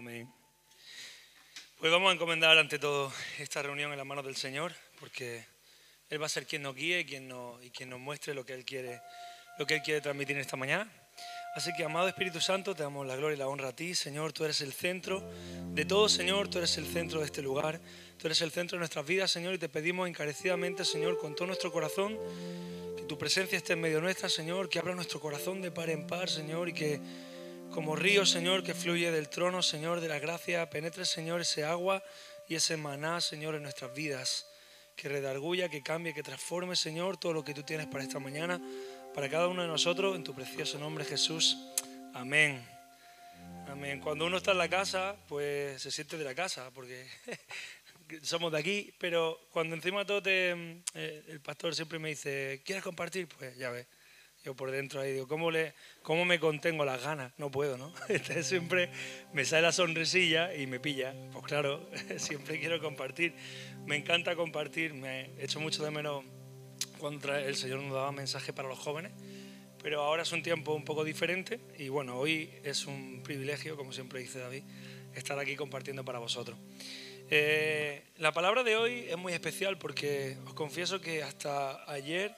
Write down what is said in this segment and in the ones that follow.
Amén. Pues vamos a encomendar ante todo esta reunión en las manos del Señor, porque Él va a ser quien nos guíe quien nos, y quien nos muestre lo que Él quiere, lo que Él quiere transmitir en esta mañana. Así que, amado Espíritu Santo, te damos la gloria y la honra a ti, Señor. Tú eres el centro de todo, Señor. Tú eres el centro de este lugar. Tú eres el centro de nuestras vidas, Señor. Y te pedimos encarecidamente, Señor, con todo nuestro corazón, que tu presencia esté en medio nuestra, Señor. Que abra nuestro corazón de par en par, Señor. Y que, como río, Señor, que fluye del trono, Señor, de la gracia, penetre, Señor, ese agua y ese maná, Señor, en nuestras vidas. Que redarguya, que cambie, que transforme, Señor, todo lo que tú tienes para esta mañana para cada uno de nosotros, en tu precioso nombre Jesús. Amén. Amén. Cuando uno está en la casa, pues se siente de la casa, porque somos de aquí, pero cuando encima todo eh, el pastor siempre me dice, ¿quieres compartir? Pues ya ves. Yo por dentro ahí digo, ¿cómo, le, ¿cómo me contengo las ganas? No puedo, ¿no? Entonces siempre me sale la sonrisilla y me pilla. Pues claro, siempre quiero compartir. Me encanta compartir. Me echo mucho de menos cuando el Señor nos daba mensaje para los jóvenes, pero ahora es un tiempo un poco diferente y bueno, hoy es un privilegio, como siempre dice David, estar aquí compartiendo para vosotros. Eh, la palabra de hoy es muy especial porque os confieso que hasta ayer,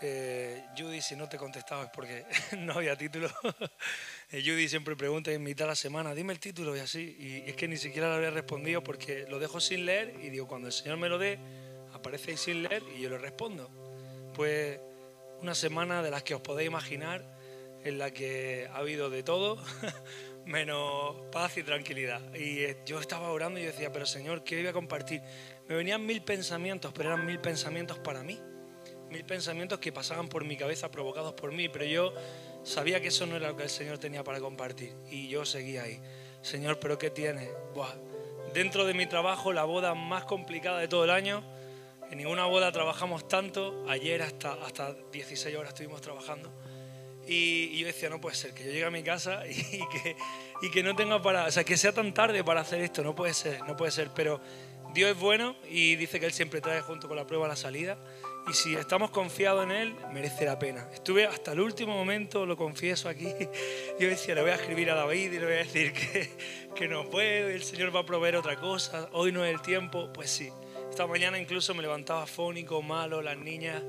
eh, Judy, si no te contestaba es porque no había título. Eh, Judy siempre pregunta en mitad de la semana, dime el título y así, y es que ni siquiera le había respondido porque lo dejo sin leer y digo, cuando el Señor me lo dé, aparece sin leer y yo le respondo. Pues una semana de las que os podéis imaginar, en la que ha habido de todo, menos paz y tranquilidad. Y eh, yo estaba orando y decía, pero Señor, ¿qué voy a compartir? Me venían mil pensamientos, pero eran mil pensamientos para mí. Mil pensamientos que pasaban por mi cabeza, provocados por mí, pero yo sabía que eso no era lo que el Señor tenía para compartir. Y yo seguía ahí. Señor, ¿pero qué tiene? Dentro de mi trabajo, la boda más complicada de todo el año, en ninguna boda trabajamos tanto. Ayer hasta, hasta 16 horas estuvimos trabajando. Y, yo decía, no puede ser, que yo llegue a mi casa y, que, y que no tenga para... O sea, que sea tan tarde para hacer esto. No puede ser, no puede ser. Pero Dios es bueno y dice que Él siempre trae junto con la prueba la salida. Y si estamos confiados en Él, merece la pena. Estuve hasta el último momento, lo confieso aquí. Yo decía, le voy a escribir a David y le voy a decir que, que no puedo, el Señor va a proveer otra cosa, hoy no es el tiempo. Pues sí, esta mañana incluso me levantaba fónico, malo, las niñas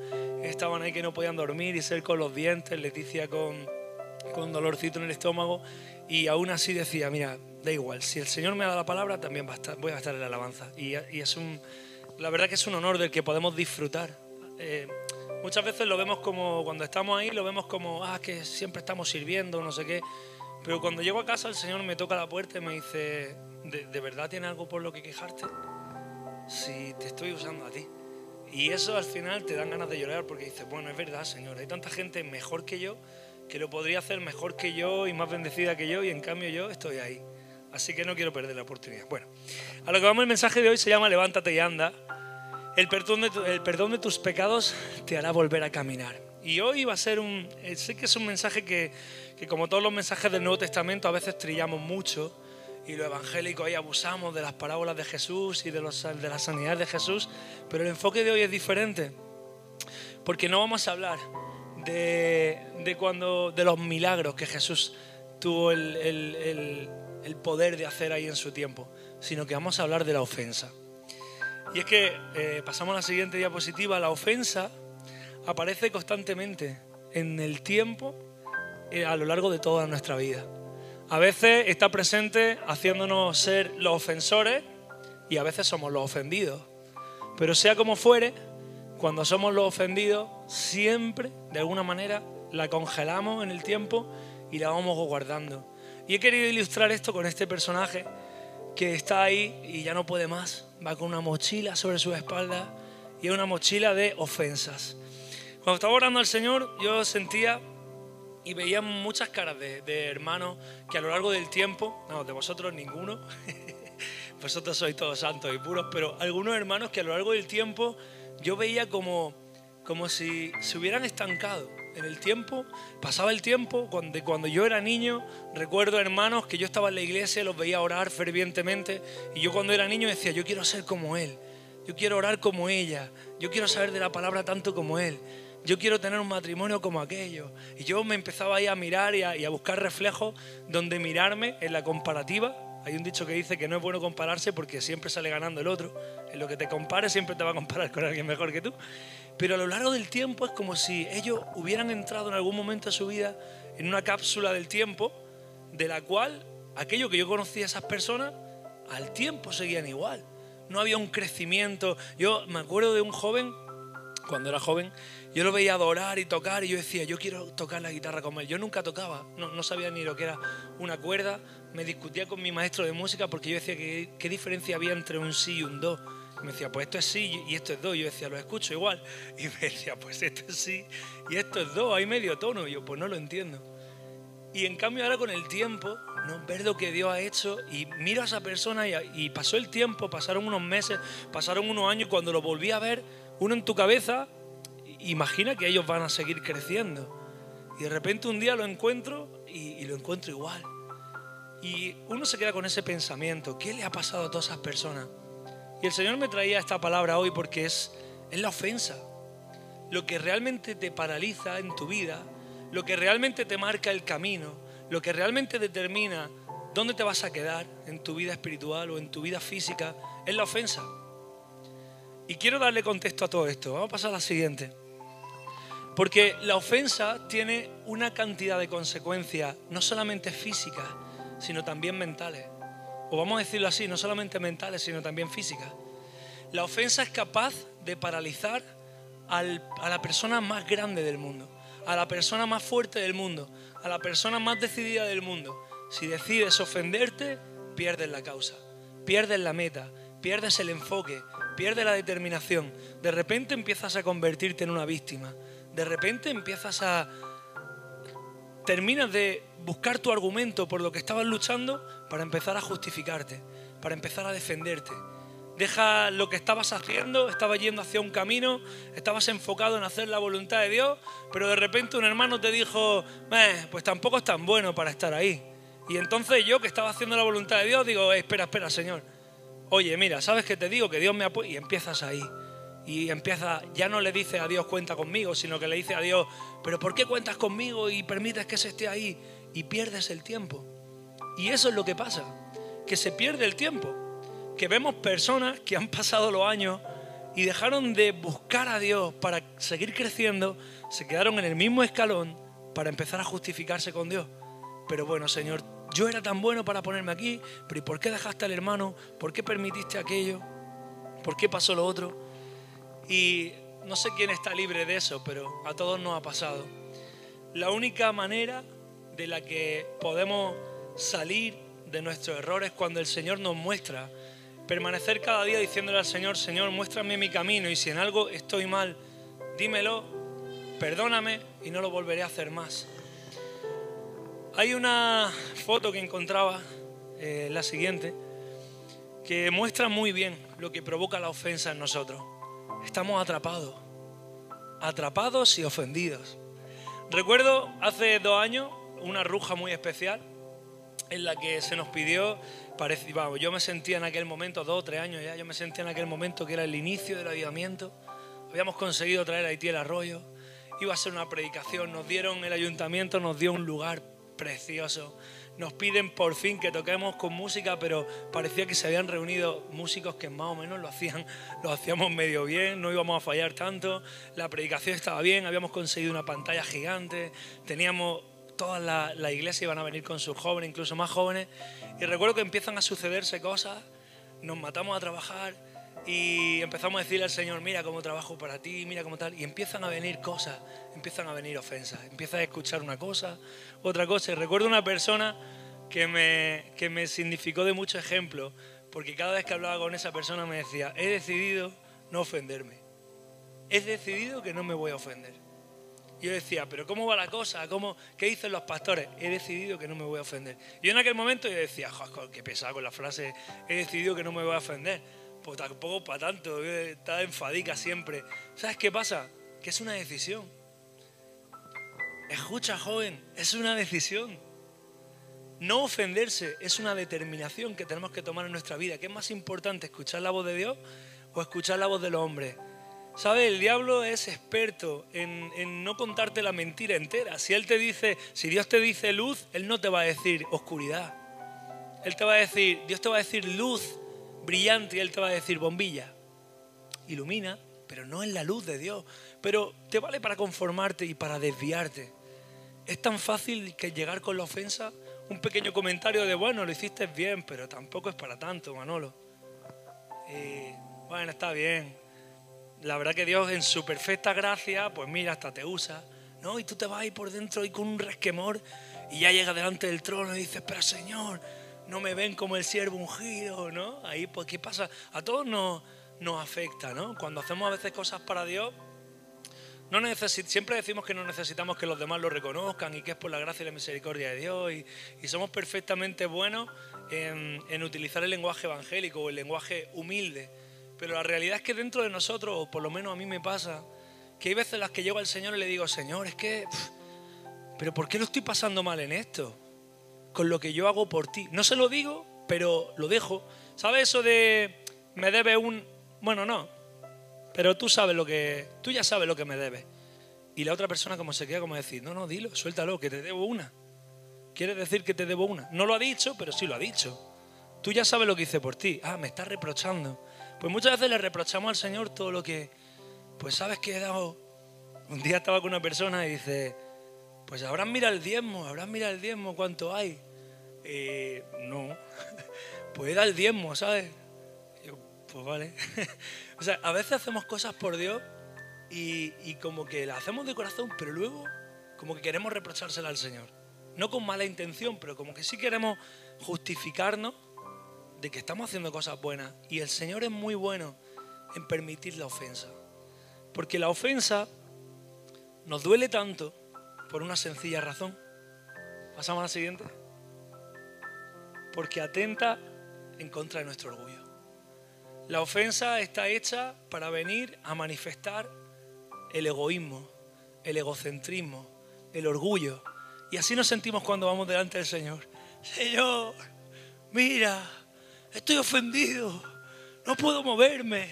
estaban ahí que no podían dormir y ser con los dientes, Leticia con, con dolorcito en el estómago y aún así decía, mira, da igual, si el Señor me da la palabra también va a estar, voy a estar en la alabanza. Y, es un, la verdad que es un honor del que podemos disfrutar. Eh, muchas veces lo vemos como, cuando estamos ahí, lo vemos como, ah, que siempre estamos sirviendo, no sé qué. Pero cuando llego a casa el Señor me toca la puerta y me dice, ¿de, de verdad tiene algo por lo que quejarte? si te estoy usando a ti? Y eso al final te dan ganas de llorar porque dices, bueno, es verdad, Señor, hay tanta gente mejor que yo que lo podría hacer mejor que yo y más bendecida que yo y en cambio yo estoy ahí. Así que no quiero perder la oportunidad. Bueno, a lo que vamos el mensaje de hoy se llama Levántate y anda. El perdón de, tus pecados te hará volver a caminar. Y hoy va a ser un... Eh, sé que es un mensaje que, que como todos los mensajes del Nuevo Testamento a veces trillamos mucho y los evangélicos ahí abusamos de las parábolas de Jesús y de, los, de la sanidad de Jesús, pero el enfoque de hoy es diferente, porque no vamos a hablar de, de cuando, de los milagros que Jesús tuvo el, el, el, poder de hacer ahí en su tiempo, sino que vamos a hablar de la ofensa. Y es que eh, pasamos a la siguiente diapositiva, la ofensa aparece constantemente en el tiempo eh, a lo largo de toda nuestra vida. A veces está presente haciéndonos ser los ofensores y a veces somos los ofendidos. Pero sea como fuere, cuando somos los ofendidos, siempre, de alguna manera, la congelamos en el tiempo y la vamos guardando. Y he querido ilustrar esto con este personaje que está ahí y ya no puede más. Va con una mochila sobre su espalda y es una mochila de ofensas. Cuando estaba orando al Señor, yo sentía y veía muchas caras de, hermanos que a lo largo del tiempo, no, de vosotros ninguno, vosotros sois todos santos y puros, pero algunos hermanos que a lo largo del tiempo yo veía como, como si se hubieran estancado en el tiempo, pasaba el tiempo, cuando, yo era niño, recuerdo hermanos que yo estaba en la iglesia, los veía orar fervientemente, y yo cuando era niño decía, yo quiero ser como él, yo quiero orar como ella, yo quiero saber de la palabra tanto como él yo quiero tener un matrimonio como aquello. Y yo me empezaba ahí a mirar y a, buscar reflejos donde mirarme en la comparativa Hay un dicho que dice que no es bueno compararse porque siempre sale ganando el otro. En lo que te compares siempre te va a comparar con alguien mejor que tú. Pero a lo largo del tiempo es como si ellos hubieran entrado en algún momento de su vida en una cápsula del tiempo de la cual aquello que yo conocía a esas personas al tiempo seguían igual. No había un crecimiento. Yo me acuerdo de un joven, cuando era joven, yo lo veía adorar y tocar y yo decía, yo quiero tocar la guitarra como él. Yo nunca tocaba, no, sabía ni lo que era una cuerda. Me discutía con mi maestro de música porque yo decía qué diferencia había entre un sí y un do. Me decía, pues esto es sí y esto es do. yo decía, lo escucho igual. Y me decía, pues esto es sí y esto es do, hay medio tono. Y yo, pues no lo entiendo. Y en cambio ahora con el tiempo, ¿no? ver lo que Dios ha hecho y miro a esa persona y, pasó el tiempo, pasaron unos meses, pasaron unos años y cuando lo volví a ver, uno en tu cabeza, imagina que ellos van a seguir creciendo. Y de repente un día lo encuentro y, y lo encuentro igual. Y uno se queda con ese pensamiento, ¿qué le ha pasado a todas esas personas? Y el Señor me traía esta palabra hoy porque es, es la ofensa. Lo que realmente te paraliza en tu vida lo que realmente te marca el camino, lo que realmente determina dónde te vas a quedar en tu vida espiritual o en tu vida física, es la ofensa. Y quiero darle contexto a todo esto. Vamos a pasar a la siguiente. Porque la ofensa tiene una cantidad de consecuencias, no solamente físicas, sino también mentales. O vamos a decirlo así, no solamente mentales, sino también físicas. La ofensa es capaz de paralizar a la persona más grande del mundo a la persona más fuerte del mundo, a la persona más decidida del mundo. Si decides ofenderte, pierdes la causa, pierdes la meta, pierdes el enfoque, pierdes la determinación. De repente empiezas a convertirte en una víctima. De repente empiezas a... Terminas de buscar tu argumento por lo que estabas luchando para empezar a justificarte, para empezar a defenderte deja lo que estabas haciendo, estabas yendo hacia un camino, estabas enfocado en hacer la voluntad de Dios, pero de repente un hermano te dijo, pues tampoco es tan bueno para estar ahí. Y entonces yo que estaba haciendo la voluntad de Dios, digo, espera, espera, Señor. Oye, mira, ¿sabes qué te digo? Que Dios me apoya. Y empiezas ahí. Y empieza, ya no le dice a Dios cuenta conmigo, sino que le dice a Dios, pero ¿por qué cuentas conmigo y permites que se esté ahí? Y pierdes el tiempo. Y eso es lo que pasa, que se pierde el tiempo que vemos personas que han pasado los años y dejaron de buscar a Dios para seguir creciendo, se quedaron en el mismo escalón para empezar a justificarse con Dios. Pero bueno, Señor, yo era tan bueno para ponerme aquí, pero ¿y por qué dejaste al hermano? ¿Por qué permitiste aquello? ¿Por qué pasó lo otro? Y no sé quién está libre de eso, pero a todos nos ha pasado. La única manera de la que podemos salir de nuestros errores cuando el Señor nos muestra permanecer cada día diciéndole al Señor, Señor, muéstrame mi camino y si en algo estoy mal, dímelo, perdóname y no lo volveré a hacer más. Hay una foto que encontraba, eh, la siguiente, que muestra muy bien lo que provoca la ofensa en nosotros. Estamos atrapados, atrapados y ofendidos. Recuerdo hace dos años una ruja muy especial en la que se nos pidió yo me sentía en aquel momento, dos o tres años ya, yo me sentía en aquel momento que era el inicio del avivamiento. Habíamos conseguido traer a Haití el arroyo, iba a ser una predicación, nos dieron, el ayuntamiento nos dio un lugar precioso. Nos piden por fin que toquemos con música, pero parecía que se habían reunido músicos que más o menos lo hacían, lo hacíamos medio bien, no íbamos a fallar tanto. La predicación estaba bien, habíamos conseguido una pantalla gigante, teníamos toda la, la iglesia iban a venir con sus jóvenes, incluso más jóvenes, y recuerdo que empiezan a sucederse cosas, nos matamos a trabajar y empezamos a decirle al Señor, mira cómo trabajo para ti, mira cómo tal, y empiezan a venir cosas, empiezan a venir ofensas, empiezas a escuchar una cosa, otra cosa. Y recuerdo una persona que me, que me significó de mucho ejemplo, porque cada vez que hablaba con esa persona me decía, he decidido no ofenderme, he decidido que no me voy a ofender. Y yo decía, pero ¿cómo va la cosa? ¿Cómo, ¿Qué dicen los pastores? He decidido que no me voy a ofender. Y en aquel momento yo decía, joder, qué pesado con la frase, he decidido que no me voy a ofender. Pues tampoco para tanto, está enfadica siempre. ¿Sabes qué pasa? Que es una decisión. Escucha, joven, es una decisión. No ofenderse es una determinación que tenemos que tomar en nuestra vida. ¿Qué es más importante, escuchar la voz de Dios o escuchar la voz del hombre? ¿Sabe? El diablo es experto en, no contarte la mentira entera. Si él te dice, si Dios te dice luz, él no te va a decir oscuridad. Él te va a decir, Dios te va a decir luz brillante y Él te va a decir bombilla. Ilumina, pero no es la luz de Dios. Pero te vale para conformarte y para desviarte. Es tan fácil que llegar con la ofensa, un pequeño comentario de, bueno, lo hiciste bien, pero tampoco es para tanto, Manolo. Eh, bueno, está bien. La verdad que Dios en su perfecta gracia, pues mira, hasta te usa. ¿no? Y tú te vas ahí por dentro y con un resquemor y ya llega delante del trono y dices, pero Señor, no me ven como el siervo ungido, ¿no? Ahí, pues, ¿qué pasa? A todos nos, nos afecta, ¿no? Cuando hacemos a veces cosas para Dios, siempre decimos que no necesitamos que los demás lo reconozcan y que es por la gracia y la misericordia de Dios y, somos perfectamente buenos en, en, utilizar el lenguaje evangélico o el lenguaje humilde. Pero la realidad es que dentro de nosotros, o por lo menos a mí me pasa, que hay veces en las que llego al Señor y le digo, Señor, es que, pero ¿por qué lo estoy pasando mal en esto? Con lo que yo hago por ti. No se lo digo, pero lo dejo. ¿Sabes eso de me debe un... Bueno, no, pero tú sabes lo que, tú ya sabes lo que me debes. Y la otra persona como se queda como decir, no, no, dilo, suéltalo, que te debo una. Quiere decir que te debo una. No lo ha dicho, pero sí lo ha dicho. Tú ya sabes lo que hice por ti. Ah, me estás reprochando. Pues muchas veces le reprochamos al Señor todo lo que, pues sabes que he dado. Un día estaba con una persona y dice, pues habrán mirado el diezmo, habrán mirado el diezmo, ¿cuánto hay? Eh, no, pues da el diezmo, ¿sabes? pues vale. o sea, a veces hacemos cosas por Dios y, y, como que las hacemos de corazón, pero luego como que queremos reprochársela al Señor. No con mala intención, pero como que sí queremos justificarnos de que estamos haciendo cosas buenas. Y el Señor es muy bueno en permitir la ofensa. Porque la ofensa nos duele tanto por una sencilla razón. Pasamos a la siguiente. Porque atenta en contra de nuestro orgullo. La ofensa está hecha para venir a manifestar el egoísmo, el egocentrismo, el orgullo. Y así nos sentimos cuando vamos delante del Señor. Señor, mira, estoy ofendido, no puedo moverme,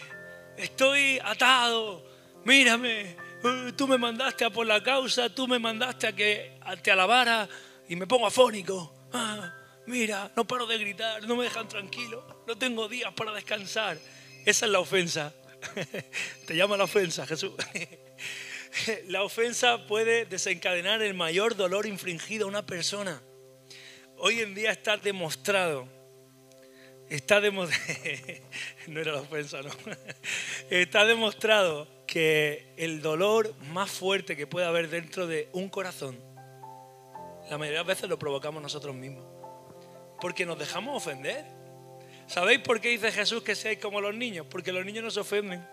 estoy atado, mírame, eh, tú me mandaste a por la causa, tú me mandaste a que te alabara y me pongo afónico. Ah, mira, no paro de gritar, no me dejan tranquilo, no tengo días para descansar. Esa es la ofensa. Te llama la ofensa, Jesús. La ofensa puede desencadenar el mayor dolor infringido a una persona. Hoy en día está demostrado, está demostrado, no era la ofensa, no, está demostrado que el dolor más fuerte que puede haber dentro de un corazón, la mayoría de veces lo provocamos nosotros mismos, porque nos dejamos ofender. ¿Sabéis por qué dice Jesús que seáis como los niños? Porque los niños no se ofenden.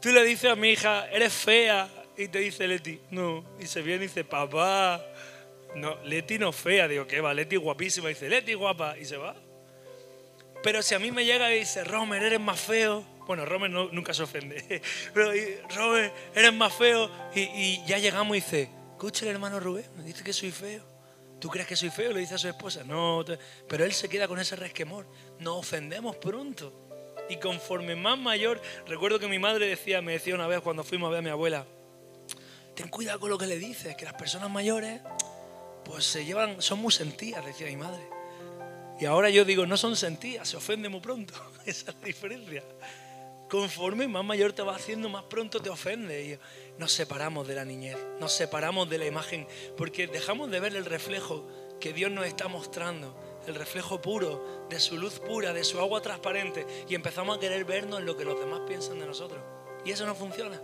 Tú le dices a mi hija, eres fea, y te dice Leti, no. Y se viene y dice, papá, no, Leti no es fea. Digo, ¿qué va? Leti guapísima. Y dice, Leti guapa. Y se va. Pero si a mí me llega y dice, Romer, eres más feo. Bueno, Romer nunca se ofende. Pero, Romer, eres más feo. Y, ya llegamos y dice, escucha hermano Rubén, me dice que soy feo. ¿Tú crees que soy feo? Le dice a su esposa. No, pero él se queda con ese resquemor. Nos ofendemos pronto. Y conforme más mayor, recuerdo que mi madre decía, me decía una vez cuando fuimos a ver a mi abuela, ten cuidado con lo que le dices, que las personas mayores, pues se llevan, son muy sentidas, decía mi madre. Y ahora yo digo, no son sentidas, se ofende muy pronto. Esa es la diferencia. Conforme más mayor te va haciendo, más pronto te ofende. Y nos separamos de la niñez, nos separamos de la imagen, porque dejamos de ver el reflejo que Dios nos está mostrando, el reflejo puro, de su luz pura, de su agua transparente, y empezamos a querer vernos en lo que los demás piensan de nosotros. Y eso no funciona.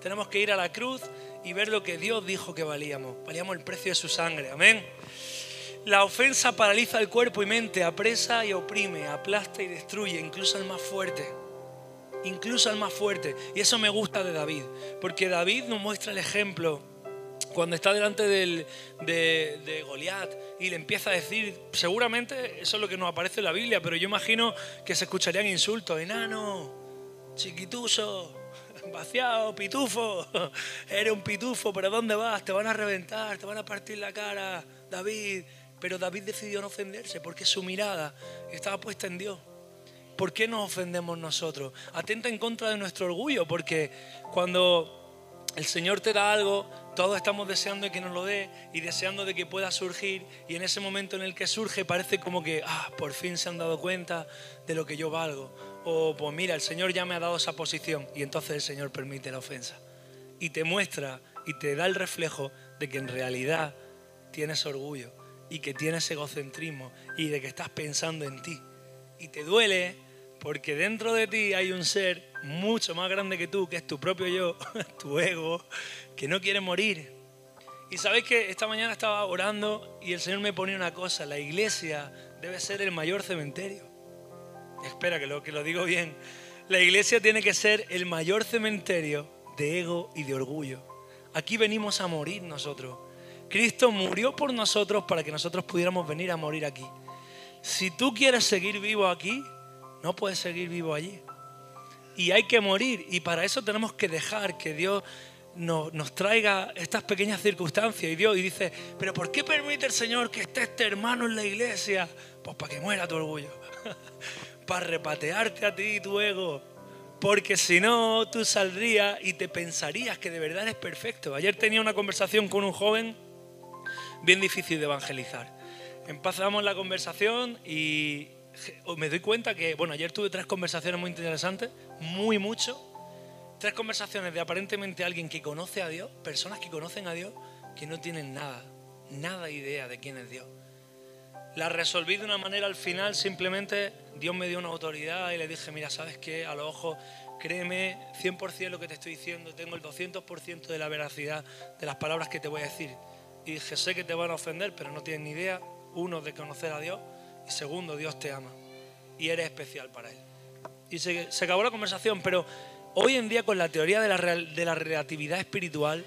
Tenemos que ir a la cruz y ver lo que Dios dijo que valíamos. Valíamos el precio de su sangre. Amén. La ofensa paraliza el cuerpo y mente, apresa y oprime, aplasta y destruye, incluso el más fuerte incluso al más fuerte. Y eso me gusta de David, porque David nos muestra el ejemplo cuando está delante de, de Goliat y le empieza a decir, seguramente eso es lo que nos aparece en la Biblia, pero yo imagino que se escucharían insultos, enano, chiquituso, vaciado, pitufo, eres un pitufo, pero ¿dónde vas? Te van a reventar, te van a partir la cara, David. Pero David decidió no ofenderse porque su mirada estaba puesta en Dios. ¿Por qué nos ofendemos nosotros? Atenta en contra de nuestro orgullo, porque cuando el Señor te da algo, todos estamos deseando que nos lo dé y deseando de que pueda surgir y en ese momento en el que surge parece como que, ah, por fin se han dado cuenta de lo que yo valgo. O pues mira, el Señor ya me ha dado esa posición y entonces el Señor permite la ofensa. Y te muestra y te da el reflejo de que en realidad tienes orgullo y que tienes egocentrismo y de que estás pensando en ti. Y te duele porque dentro de ti hay un ser mucho más grande que tú, que es tu propio yo, tu ego, que no quiere morir. Y sabéis que esta mañana estaba orando y el Señor me ponía una cosa, la iglesia debe ser el mayor cementerio. Espera que lo, que lo digo bien. La iglesia tiene que ser el mayor cementerio de ego y de orgullo. Aquí venimos a morir nosotros. Cristo murió por nosotros para que nosotros pudiéramos venir a morir aquí. Si tú quieres seguir vivo aquí, no puedes seguir vivo allí y hay que morir. Y para eso tenemos que dejar que Dios nos, nos, traiga estas pequeñas circunstancias. Y Dios y dice, pero ¿por qué permite el Señor que esté este hermano en la iglesia? Pues para que muera tu orgullo, para repatearte a ti tu ego. Porque si no, tú saldrías y te pensarías que de verdad eres perfecto. Ayer tenía una conversación con un joven bien difícil de evangelizar. Empezamos la conversación y, me doy cuenta que, bueno, ayer tuve tres conversaciones muy interesantes, muy mucho. Tres conversaciones de aparentemente alguien que conoce a Dios, personas que conocen a Dios, que no tienen nada, nada idea de quién es Dios. La resolví de una manera al final, simplemente Dios me dio una autoridad y le dije, mira, ¿sabes qué? A los ojos, créeme 100% lo que te estoy diciendo, tengo el 200% de la veracidad de las palabras que te voy a decir. Y dije, sé que te van a ofender, pero no tienes ni idea, uno, de conocer a Dios segundo, Dios te ama y eres especial para Él. Y se, acabó la conversación, pero hoy en día con la teoría de la, de la relatividad espiritual,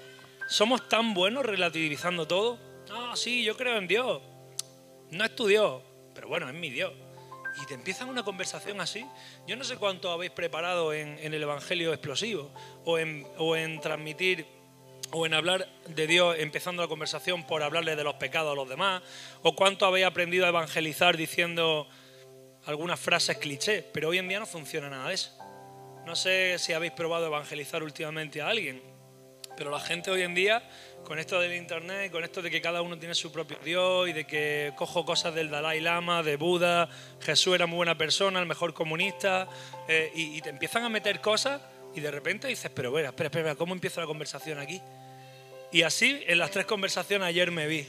¿somos tan buenos relativizando todo? No, sí, yo creo en Dios. No es tu Dios, pero bueno, es mi Dios. Y te empiezan una conversación así. Yo no sé cuánto habéis preparado en, el Evangelio explosivo o en, o en transmitir o en hablar de Dios empezando la conversación por hablarle de los pecados a los demás, o cuánto habéis aprendido a evangelizar diciendo algunas frases cliché, pero hoy en día no funciona nada de eso. No sé si habéis probado evangelizar últimamente a alguien, pero la gente hoy en día, con esto del internet, con esto de que cada uno tiene su propio Dios y de que cojo cosas del Dalai Lama, de Buda, Jesús era muy buena persona, el mejor comunista, eh, y, y te empiezan a meter cosas y de repente dices, pero espera, espera, espera, ¿cómo empieza la conversación aquí? Y así en las tres conversaciones ayer me vi.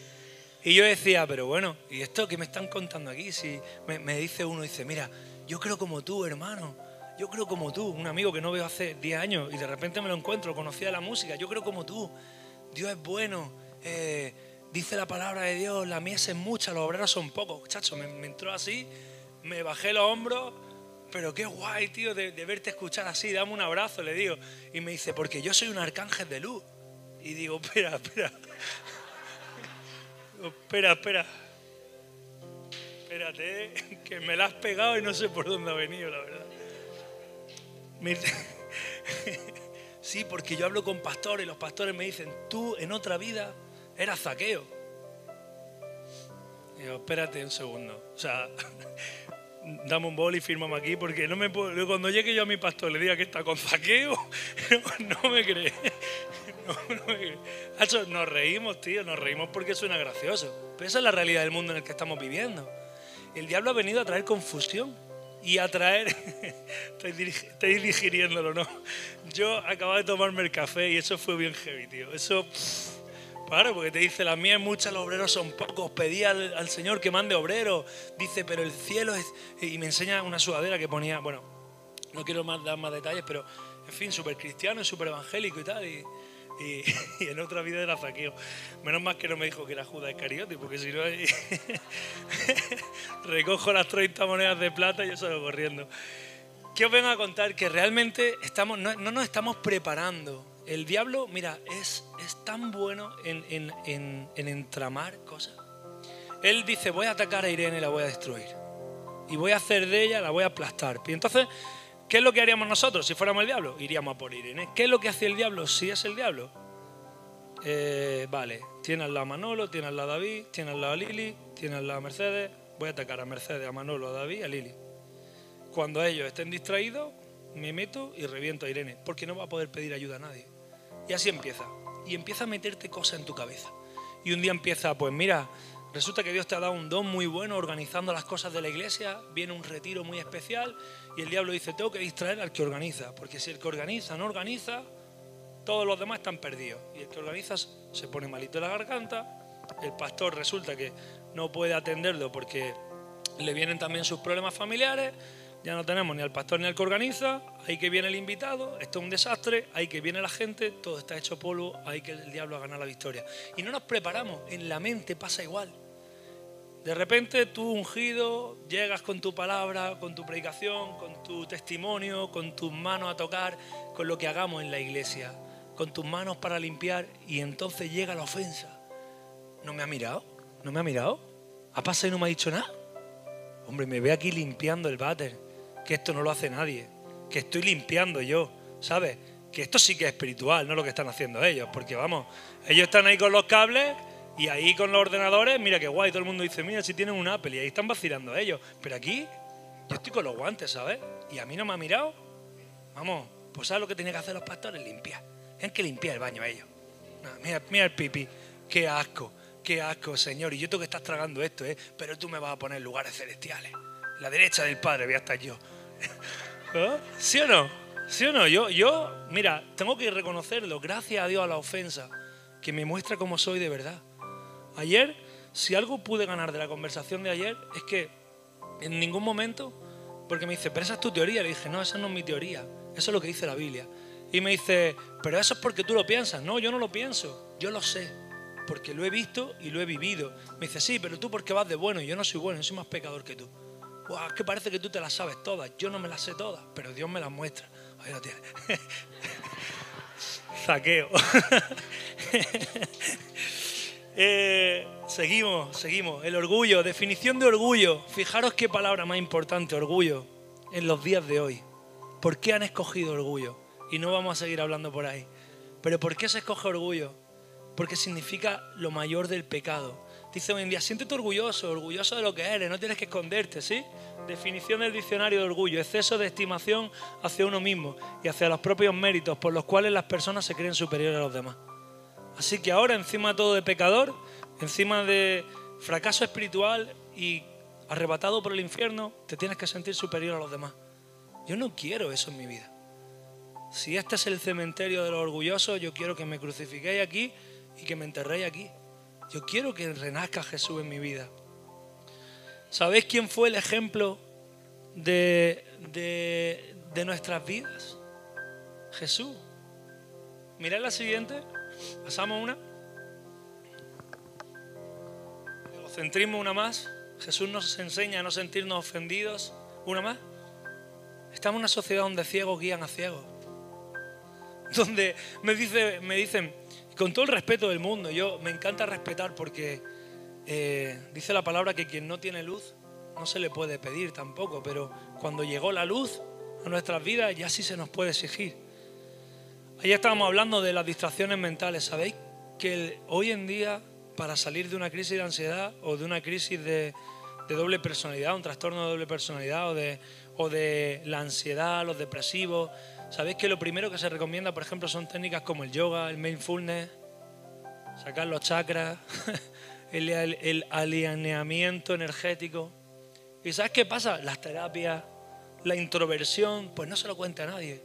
Y yo decía, pero bueno, ¿y esto que me están contando aquí? Si me, dice uno, dice, mira, yo creo como tú, hermano. Yo creo como tú, un amigo que no veo hace 10 años y de repente me lo encuentro, conocía la música, yo creo como tú. Dios es bueno, eh, dice la palabra de Dios, la mies es mucha, los obreros son pocos. Chacho, me, entró así, me bajé los hombros, pero qué guay, tío, de, verte escuchar así, dame un abrazo, le digo. Y me dice, porque yo soy un arcángel de luz. Y digo, espera, espera. espera, espera. Espérate, que me la has pegado y no sé por dónde ha venido, la verdad. Sí, porque yo hablo con pastores y los pastores me dicen, tú en otra vida eras zaqueo. digo, espérate un segundo. O sea, dame un bol y fírmame aquí porque no me puedo, cuando llegue yo a mi pastor le diga que está con zaqueo, no me cree. nos reímos, tío, nos reímos porque suena gracioso. Pero esa es la realidad del mundo en el que estamos viviendo. El diablo ha venido a traer confusión y a traer. estáis digiriéndolo, ¿no? Yo acababa de tomarme el café y eso fue bien heavy, tío. Eso. Claro, porque te dice, las mías muchas, los obreros son pocos. Pedí al, al, Señor que mande obreros. Dice, pero el cielo es. Y me enseña una sudadera que ponía, bueno, no quiero dar más detalles, pero en fin, súper cristiano, súper evangélico y tal. Y, en otra vida era saqueo. Menos mal que no me dijo que era Judas Iscariote, porque si no, recojo las 30 monedas de plata y yo salgo corriendo. ¿Qué os vengo a contar? Que realmente estamos, no, nos estamos preparando. El diablo, mira, es, es tan bueno en, en, en, en entramar cosas. Él dice, voy a atacar a Irene y la voy a destruir. Y voy a hacer de ella, la voy a aplastar. Y entonces ¿Qué es lo que haríamos nosotros si fuéramos el diablo? Iríamos a por Irene. ¿Qué es lo que hace el diablo si es el diablo? Eh, vale, tiene al lado a Manolo, tiene al lado a David, tiene al lado a Lili, tiene al lado a Mercedes. Voy a atacar a Mercedes, a Manolo, a David, a Lili. Cuando ellos estén distraídos, me meto y reviento a Irene, porque no va a poder pedir ayuda a nadie. Y así empieza. Y empieza a meterte cosas en tu cabeza. Y un día empieza, pues mira, resulta que Dios te ha dado un don muy bueno organizando las cosas de la iglesia, viene un retiro muy especial y el diablo dice, tengo que distraer al que organiza, porque si el que organiza no organiza, todos los demás están perdidos. Y el que organiza se pone malito la garganta, el pastor resulta que no puede atenderlo porque le vienen también sus problemas familiares, ya no tenemos ni al pastor ni al que organiza, ahí que viene el invitado, esto es un desastre, ahí que viene la gente, todo está hecho polvo, ahí que el diablo ha ganado la victoria. Y no nos preparamos, en la mente pasa igual. De repente tú ungido, llegas con tu palabra, con tu predicación, con tu testimonio, con tus manos a tocar, con lo que hagamos en la iglesia, con tus manos para limpiar y entonces llega la ofensa. ¿No me ha mirado? ¿No me ha mirado? ¿Ha pasado y no me ha dicho nada? Hombre, me ve aquí limpiando el váter que esto no lo hace nadie, que estoy limpiando yo, ¿sabes? Que esto sí que es espiritual, no lo que están haciendo ellos, porque vamos, ellos están ahí con los cables y ahí con los ordenadores, mira qué guay, todo el mundo dice, mira si tienen un Apple y ahí están vacilando ellos, pero aquí yo estoy con los guantes, ¿sabes? Y a mí no me ha mirado. Vamos, pues ¿sabes lo que tienen que hacer los pastores? Limpiar. Tienen que limpiar el baño ellos. mira, mira el pipi, qué asco, qué asco, Señor. Y yo tengo que estar tragando esto, ¿eh? Pero tú me vas a poner lugares celestiales. La derecha del Padre voy a estar yo. ¿Eh? ¿Sí o no? ¿Sí o no? Yo, yo, mira, tengo que reconocerlo, gracias a Dios a la ofensa, que me muestra cómo soy de verdad. Ayer, si algo pude ganar de la conversación de ayer, es que en ningún momento, porque me dice, pero esa es tu teoría, le dije, no, esa no es mi teoría, eso es lo que dice la Biblia. Y me dice, pero eso es porque tú lo piensas. No, yo no lo pienso, yo lo sé, porque lo he visto y lo he vivido. Me dice, sí, pero tú porque vas de bueno, yo no soy bueno, yo soy más pecador que tú es que parece que tú te las sabes todas. Yo no me las sé todas, pero Dios me las muestra. Ahí lo tienes. Saqueo. Eh, seguimos, seguimos. El orgullo, definición de orgullo. Fijaros qué palabra más importante, orgullo, en los días de hoy. ¿Por qué han escogido orgullo? Y no vamos a seguir hablando por ahí. Pero ¿por qué se escoge orgullo? Porque significa lo mayor del pecado. Dice hoy en día, siéntete orgulloso, orgulloso de lo que eres, no tienes que esconderte, ¿sí? Definición del diccionario de orgullo, exceso de estimación hacia uno mismo y hacia los propios méritos por los cuales las personas se creen superiores a los demás. Así que ahora, encima todo de pecador, encima de fracaso espiritual y arrebatado por el infierno, te tienes que sentir superior a los demás. Yo no quiero eso en mi vida. Si este es el cementerio de los orgullosos, yo quiero que me crucifiquéis aquí y que me enterréis aquí. Yo quiero que renazca Jesús en mi vida. ¿Sabéis quién fue el ejemplo de, de, nuestras vidas? Jesús. Mirad la siguiente. Pasamos una. Egocentrismo una más. Jesús nos enseña a no sentirnos ofendidos. Una más. Estamos en una sociedad donde ciegos guían a ciegos. Donde me, dice, me dicen, con todo el respeto del mundo, yo me encanta respetar porque eh, dice la palabra que quien no tiene luz no se le puede pedir tampoco, pero cuando llegó la luz a nuestras vidas ya sí se nos puede exigir. Ayer estábamos hablando de las distracciones mentales. ¿Sabéis que hoy en día para salir de una crisis de ansiedad o de una crisis de, doble personalidad, un trastorno de doble personalidad o de, o de la ansiedad, los depresivos, ¿Sabéis que lo primero que se recomienda, por ejemplo, son técnicas como el yoga, el mindfulness, sacar los chakras, el, alineamiento energético? ¿Y sabes qué pasa? Las terapias, la introversión, pues no se lo cuenta a nadie.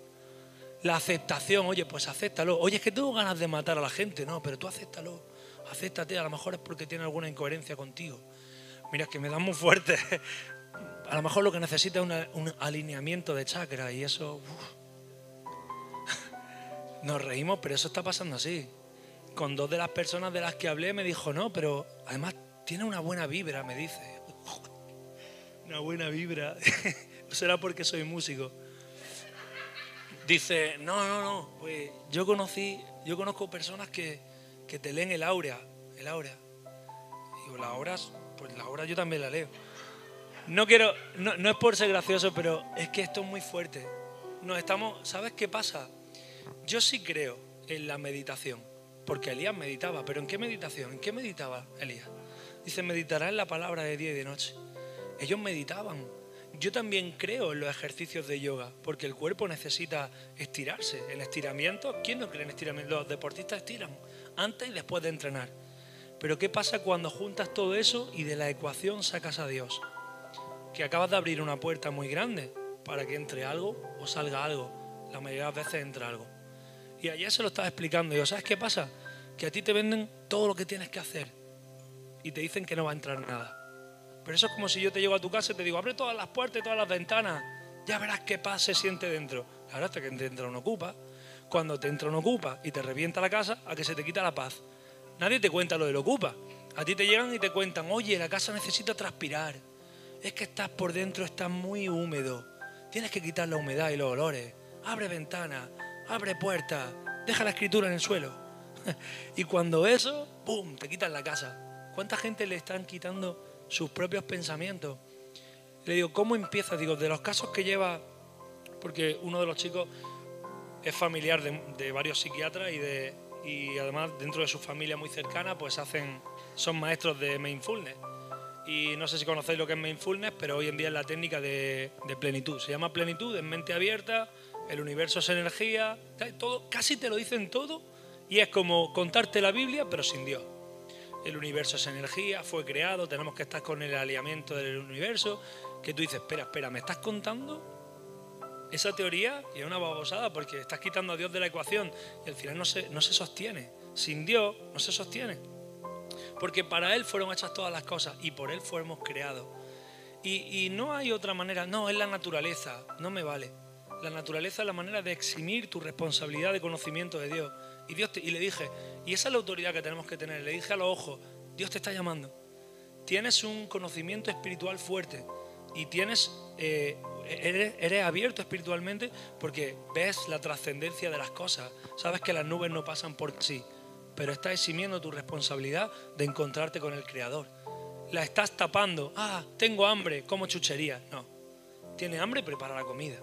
La aceptación, oye, pues acéptalo. Oye, es que tengo ganas de matar a la gente, no, pero tú acéptalo. Acéptate, a lo mejor es porque tiene alguna incoherencia contigo. Mira, es que me da muy fuerte. A lo mejor lo que necesita es un alineamiento de chakras y eso nos reímos, pero eso está pasando así. Con dos de las personas de las que hablé me dijo, no, pero además tiene una buena vibra, me dice. Una buena vibra. será porque soy músico. Dice, no, no, no, pues yo conocí, yo conozco personas que, que te leen el aura, el aura. Digo, las horas, pues la hora yo también la leo. No quiero, no, no es por ser gracioso, pero es que esto es muy fuerte. Nos estamos, ¿sabes qué pasa? Yo sí creo en la meditación, porque Elías meditaba, pero ¿en qué meditación? ¿En qué meditaba Elías? Dice, meditará en la palabra de día y de noche. Ellos meditaban. yo también creo en los ejercicios de yoga, porque el cuerpo necesita estirarse. En estiramiento, ¿quién no cree en estiramiento? Los deportistas estiran antes y después de entrenar. Pero ¿qué pasa cuando juntas todo eso y de la ecuación sacas a Dios? Que acabas de abrir una puerta muy grande para que entre algo o salga algo. La mayoría de las veces entra algo. Y ayer se lo estaba explicando. Y yo, ¿sabes qué pasa? Que a ti te venden todo lo que tienes que hacer y te dicen que no va a entrar nada. Pero eso es como si yo te llego a tu casa y te digo, abre todas las puertas y todas las ventanas. Ya verás qué paz se siente dentro. Ahora hasta que te entra un ocupa. Cuando te entra un ocupa y te revienta la casa, a que se te quita la paz. Nadie te cuenta lo del ocupa. A ti te llegan y te cuentan, oye, la casa necesita transpirar. Es que estás por dentro, estás muy húmedo. Tienes que quitar la humedad y los olores. Abre ventanas, abre puertas, deja la escritura en el suelo. y cuando eso, ¡pum!, te quitan la casa. ¿Cuánta gente le están quitando sus propios pensamientos. Le digo, ¿cómo empieza? Digo, de los casos que lleva, porque uno de los chicos es familiar de, varios psiquiatras y además dentro de su familia muy cercana, pues hacen, son maestros de mindfulness. Y no sé si conocéis lo que es mindfulness, pero hoy en día es la técnica de, de plenitud. Se llama plenitud, en mente abierta, el universo es energía, todo, casi te lo dicen todo y es como contarte la Biblia, pero sin Dios el universo es energía, fue creado, tenemos que estar con el alineamiento del universo, que tú dices, espera, espera, ¿me estás contando esa teoría? Y es una babosada porque estás quitando a Dios de la ecuación y al final no se, no se sostiene. Sin Dios no se sostiene. Porque para Él fueron hechas todas las cosas y por Él fuimos creados. Y, no hay otra manera, no, es la naturaleza, no me vale. La naturaleza es la manera de eximir tu responsabilidad de conocimiento de Dios. Y, Dios y le dije, y esa es la autoridad que tenemos que tener. Le dije a los ojos, Dios te está llamando. Tienes un conocimiento espiritual fuerte y tienes, eh, eres, abierto espiritualmente porque ves la trascendencia de las cosas. Sabes que las nubes no pasan por sí, pero estás eximiendo tu responsabilidad de encontrarte con el Creador. La estás tapando. Ah, tengo hambre, como chuchería. No. Tienes hambre, prepara la comida.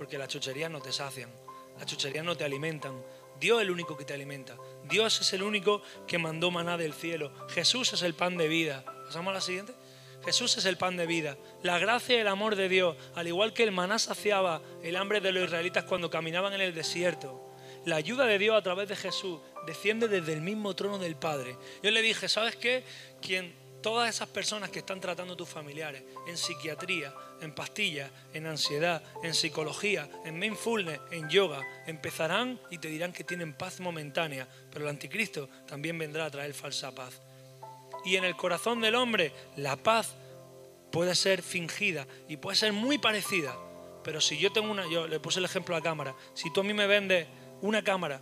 Porque las chucherías no te sacian. Las chucherías no te alimentan. Dios es el único que te alimenta. Dios es el único que mandó maná del cielo. Jesús es el pan de vida. ¿Pasamos a la siguiente? Jesús es el pan de vida. La gracia y el amor de Dios, al igual que el maná saciaba el hambre de los israelitas cuando caminaban en el desierto. La ayuda de Dios a través de Jesús desciende desde el mismo trono del Padre. Yo le dije, ¿sabes qué? Quien todas esas personas que están tratando tus familiares en psiquiatría, en pastillas, en ansiedad, en psicología, en mindfulness, en yoga, empezarán y te dirán que tienen paz momentánea, pero el anticristo también vendrá a traer falsa paz. Y en el corazón del hombre la paz puede ser fingida y puede ser muy parecida, pero si yo tengo una, yo le puse el ejemplo a la cámara, si tú a mí me vendes una cámara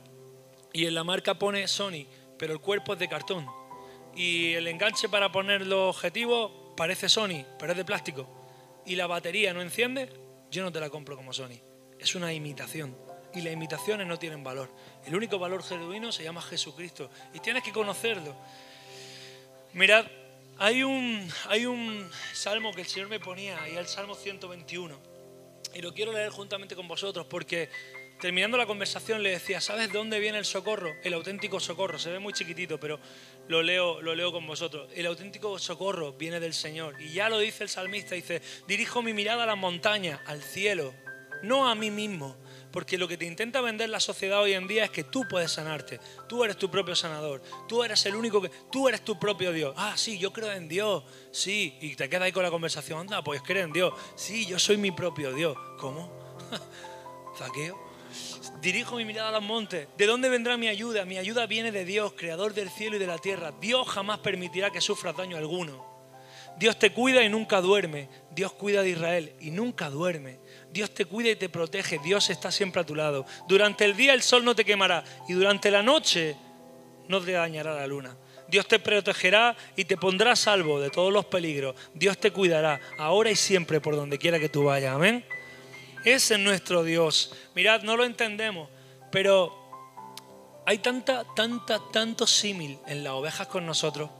y en la marca pone Sony, pero el cuerpo es de cartón, y el enganche para poner los objetivos parece Sony, pero es de plástico, y la batería no enciende, yo no te la compro como Sony. Es una imitación. Y las imitaciones no tienen valor. El único valor genuino se llama Jesucristo. Y tienes que conocerlo. Mirad, hay un, hay un salmo que el Señor me ponía, y es el Salmo 121. Y lo quiero leer juntamente con vosotros porque terminando la conversación le decía, ¿sabes de dónde viene el socorro? El auténtico socorro. Se ve muy chiquitito, pero lo leo, lo leo con vosotros. El auténtico socorro viene del Señor. Y ya lo dice el salmista, dice, dirijo mi mirada a la montaña, al cielo, no a mí mismo. Porque lo que te intenta vender la sociedad hoy en día es que tú puedes sanarte. Tú eres tu propio sanador. Tú eres el único que... Tú eres tu propio Dios. Ah, sí, yo creo en Dios. Sí. Y te quedas ahí con la conversación. Anda, pues cree en Dios. Sí, yo soy mi propio Dios. ¿Cómo? Zaqueo. Dirijo mi mirada a los montes. ¿De dónde vendrá mi ayuda? Mi ayuda viene de Dios, creador del cielo y de la tierra. Dios jamás permitirá que sufras daño alguno. Dios te cuida y nunca duerme. Dios cuida de Israel y nunca duerme. Dios te cuida y te protege. Dios está siempre a tu lado. Durante el día el sol no te quemará y durante la noche no te dañará la luna. Dios te protegerá y te pondrá a salvo de todos los peligros. Dios te cuidará ahora y siempre por donde quiera que tú vayas. Amén. Ese es nuestro Dios. Mirad, no lo entendemos, pero hay tanta, tanta, tanto símil en las ovejas con nosotros.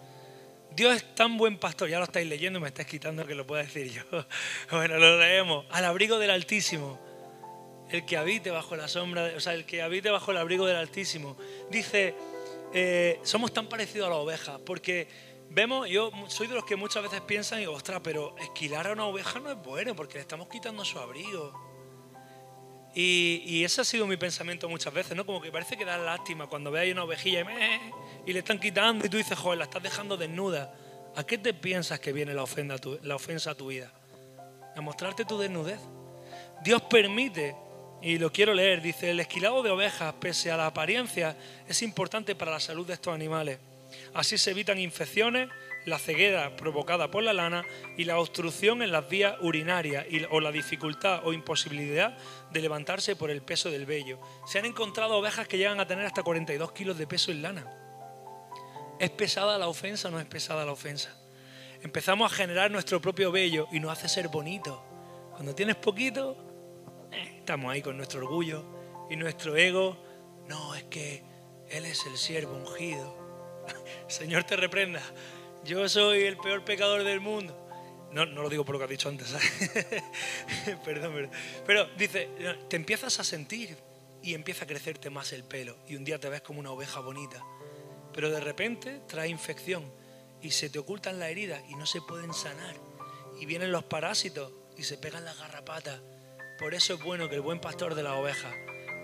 Dios es tan buen pastor, ya lo estáis leyendo, me estáis quitando que lo pueda decir yo. Bueno, lo leemos. Al abrigo del Altísimo, el que habite bajo la sombra, o sea, el que habite bajo el abrigo del Altísimo. Dice, eh, somos tan parecidos a la oveja, porque vemos, yo soy de los que muchas veces piensan, y ostras, pero esquilar a una oveja no es bueno porque le estamos quitando su abrigo. Y, ese ha sido mi pensamiento muchas veces, ¿no? Como que parece que da lástima cuando veis una ovejilla y, le están quitando y tú dices, joder, la estás dejando desnuda. ¿A qué te piensas que viene la, ofensa la ofensa a tu vida? ¿A mostrarte tu desnudez? Dios permite, y lo quiero leer, dice, el esquilado de ovejas, pese a la apariencia, es importante para la salud de estos animales. Así se evitan infecciones, la ceguera provocada por la lana y la obstrucción en las vías urinarias o la dificultad o imposibilidad de levantarse por el peso del vello. Se han encontrado ovejas que llegan a tener hasta 42 kilos de peso en lana. ¿Es pesada la ofensa o no es pesada la ofensa? Empezamos a generar nuestro propio vello y nos hace ser bonito. Cuando tienes poquito, eh, estamos ahí con nuestro orgullo y nuestro ego. No, es que Él es el siervo ungido. Señor te reprenda yo soy el peor pecador del mundo. No, no lo digo por lo que has dicho antes, perdón, perdón. Pero dice, te empiezas a sentir y empieza a crecerte más el pelo y un día te ves como una oveja bonita. Pero de repente trae infección y se te ocultan las heridas y no se pueden sanar. Y vienen los parásitos y se pegan las garrapatas. Por eso es bueno que el buen pastor de las ovejas,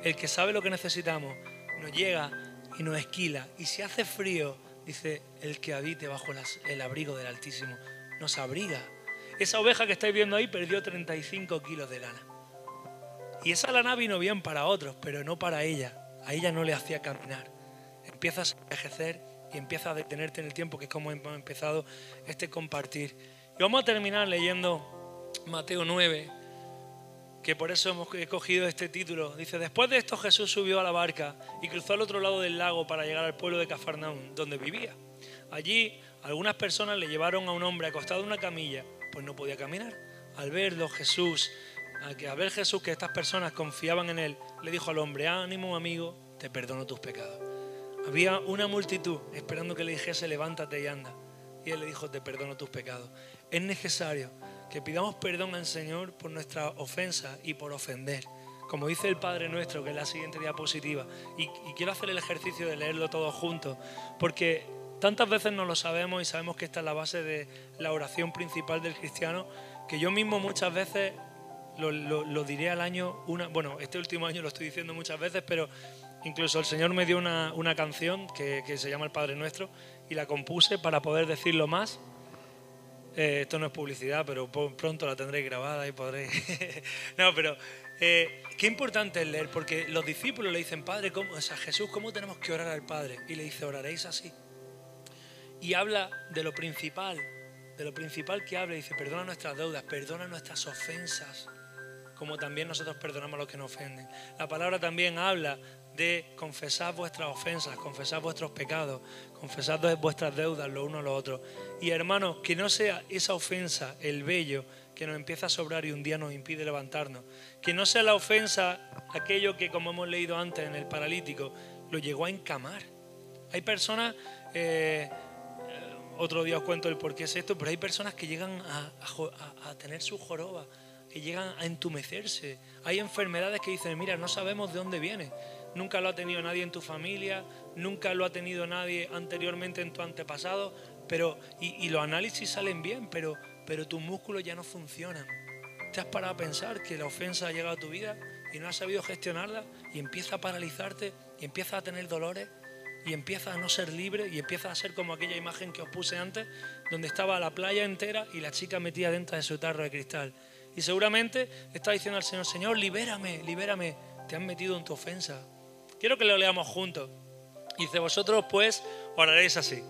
el que sabe lo que necesitamos, nos llega y nos esquila. Y si hace frío, Dice, el que habite bajo el abrigo del Altísimo nos abriga. Esa oveja que estáis viendo ahí perdió 35 kilos de lana. Y esa lana vino bien para otros, pero no para ella. A ella no le hacía caminar. Empiezas a envejecer y empiezas a detenerte en el tiempo, que es como hemos empezado este compartir. Y vamos a terminar leyendo Mateo 9, que por eso hemos escogido este título. Dice, después de esto Jesús subió a la barca y cruzó al otro lado del lago para llegar al pueblo de Cafarnaún, donde vivía. Allí algunas personas le llevaron a un hombre acostado en una camilla, pues no podía caminar. Al verlo Jesús, al ver Jesús que estas personas confiaban en él, le dijo al hombre, ánimo amigo, te perdono tus pecados. Había una multitud esperando que le dijese, levántate y anda. Y él le dijo, te perdono tus pecados. Es necesario que pidamos perdón al Señor por nuestra ofensa y por ofender. Como dice el Padre Nuestro, que es la siguiente diapositiva. Y, quiero hacer el ejercicio de leerlo todo juntos, porque tantas veces no lo sabemos y sabemos que esta es la base de la oración principal del cristiano, que yo mismo muchas veces lo, diré al año, una, bueno, este último año lo estoy diciendo muchas veces, pero incluso el Señor me dio una, canción que, que se llama El Padre Nuestro y la compuse para poder decirlo más eh, esto no es publicidad, pero pronto la tendréis grabada y podréis... no, pero eh, qué importante es leer, porque los discípulos le dicen, Padre, ¿cómo, Jesús, ¿cómo tenemos que orar al Padre? Y le dice, oraréis así. Y habla de lo principal, de lo principal que habla, dice, perdona nuestras deudas, perdona nuestras ofensas, como también nosotros perdonamos a los que nos ofenden. La palabra también habla de confesar vuestras ofensas, confesar vuestros pecados, confesar vuestras deudas los unos a los otros. Y hermanos, que no sea esa ofensa el vello que nos empieza a sobrar y un día nos impide levantarnos. Que no sea la ofensa aquello que, como hemos leído antes en el paralítico, lo llegó a encamar. Hay personas, eh, otro día os cuento el por qué es esto, pero hay personas que llegan a, a tener su joroba, que llegan a entumecerse. Hay enfermedades que dicen, mira, no sabemos de dónde viene nunca lo ha tenido nadie en tu familia, nunca lo ha tenido nadie anteriormente en tu antepasado, pero, y, los análisis salen bien, pero, pero tus músculos ya no funcionan. ¿Te has parado a pensar que la ofensa ha llegado a tu vida y no has sabido gestionarla y empieza a paralizarte y empieza a tener dolores y empieza a no ser libre y empieza a ser como aquella imagen que os puse antes, donde estaba la playa entera y la chica metida dentro de su tarro de cristal. Y seguramente está diciendo al Señor, Señor, libérame, libérame, te han metido en tu ofensa, Quiero que lo leamos juntos. Dice, vosotros pues oraréis así.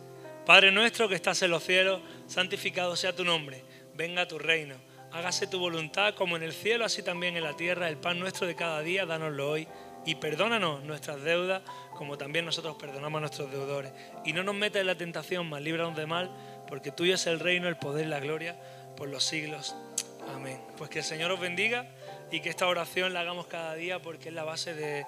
Padre nuestro que estás en los cielos, santificado sea tu nombre, venga tu reino, hágase tu voluntad como en el cielo, así también en la tierra, el pan nuestro de cada día, dánoslo hoy, y perdónanos nuestras deudas, como también nosotros perdonamos a nuestros deudores. Y no nos metas en la tentación, mas líbranos de mal, porque tuyo es el reino, el poder y la gloria por los siglos. Amén. Pues que el Señor os bendiga y que esta oración la hagamos cada día porque es la base de,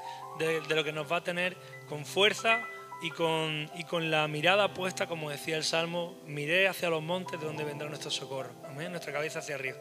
lo que nos va a tener con fuerza y con, y con la mirada puesta, como decía el Salmo, miré hacia los montes de donde vendrá nuestro socorro. Amén, nuestra cabeza hacia arriba.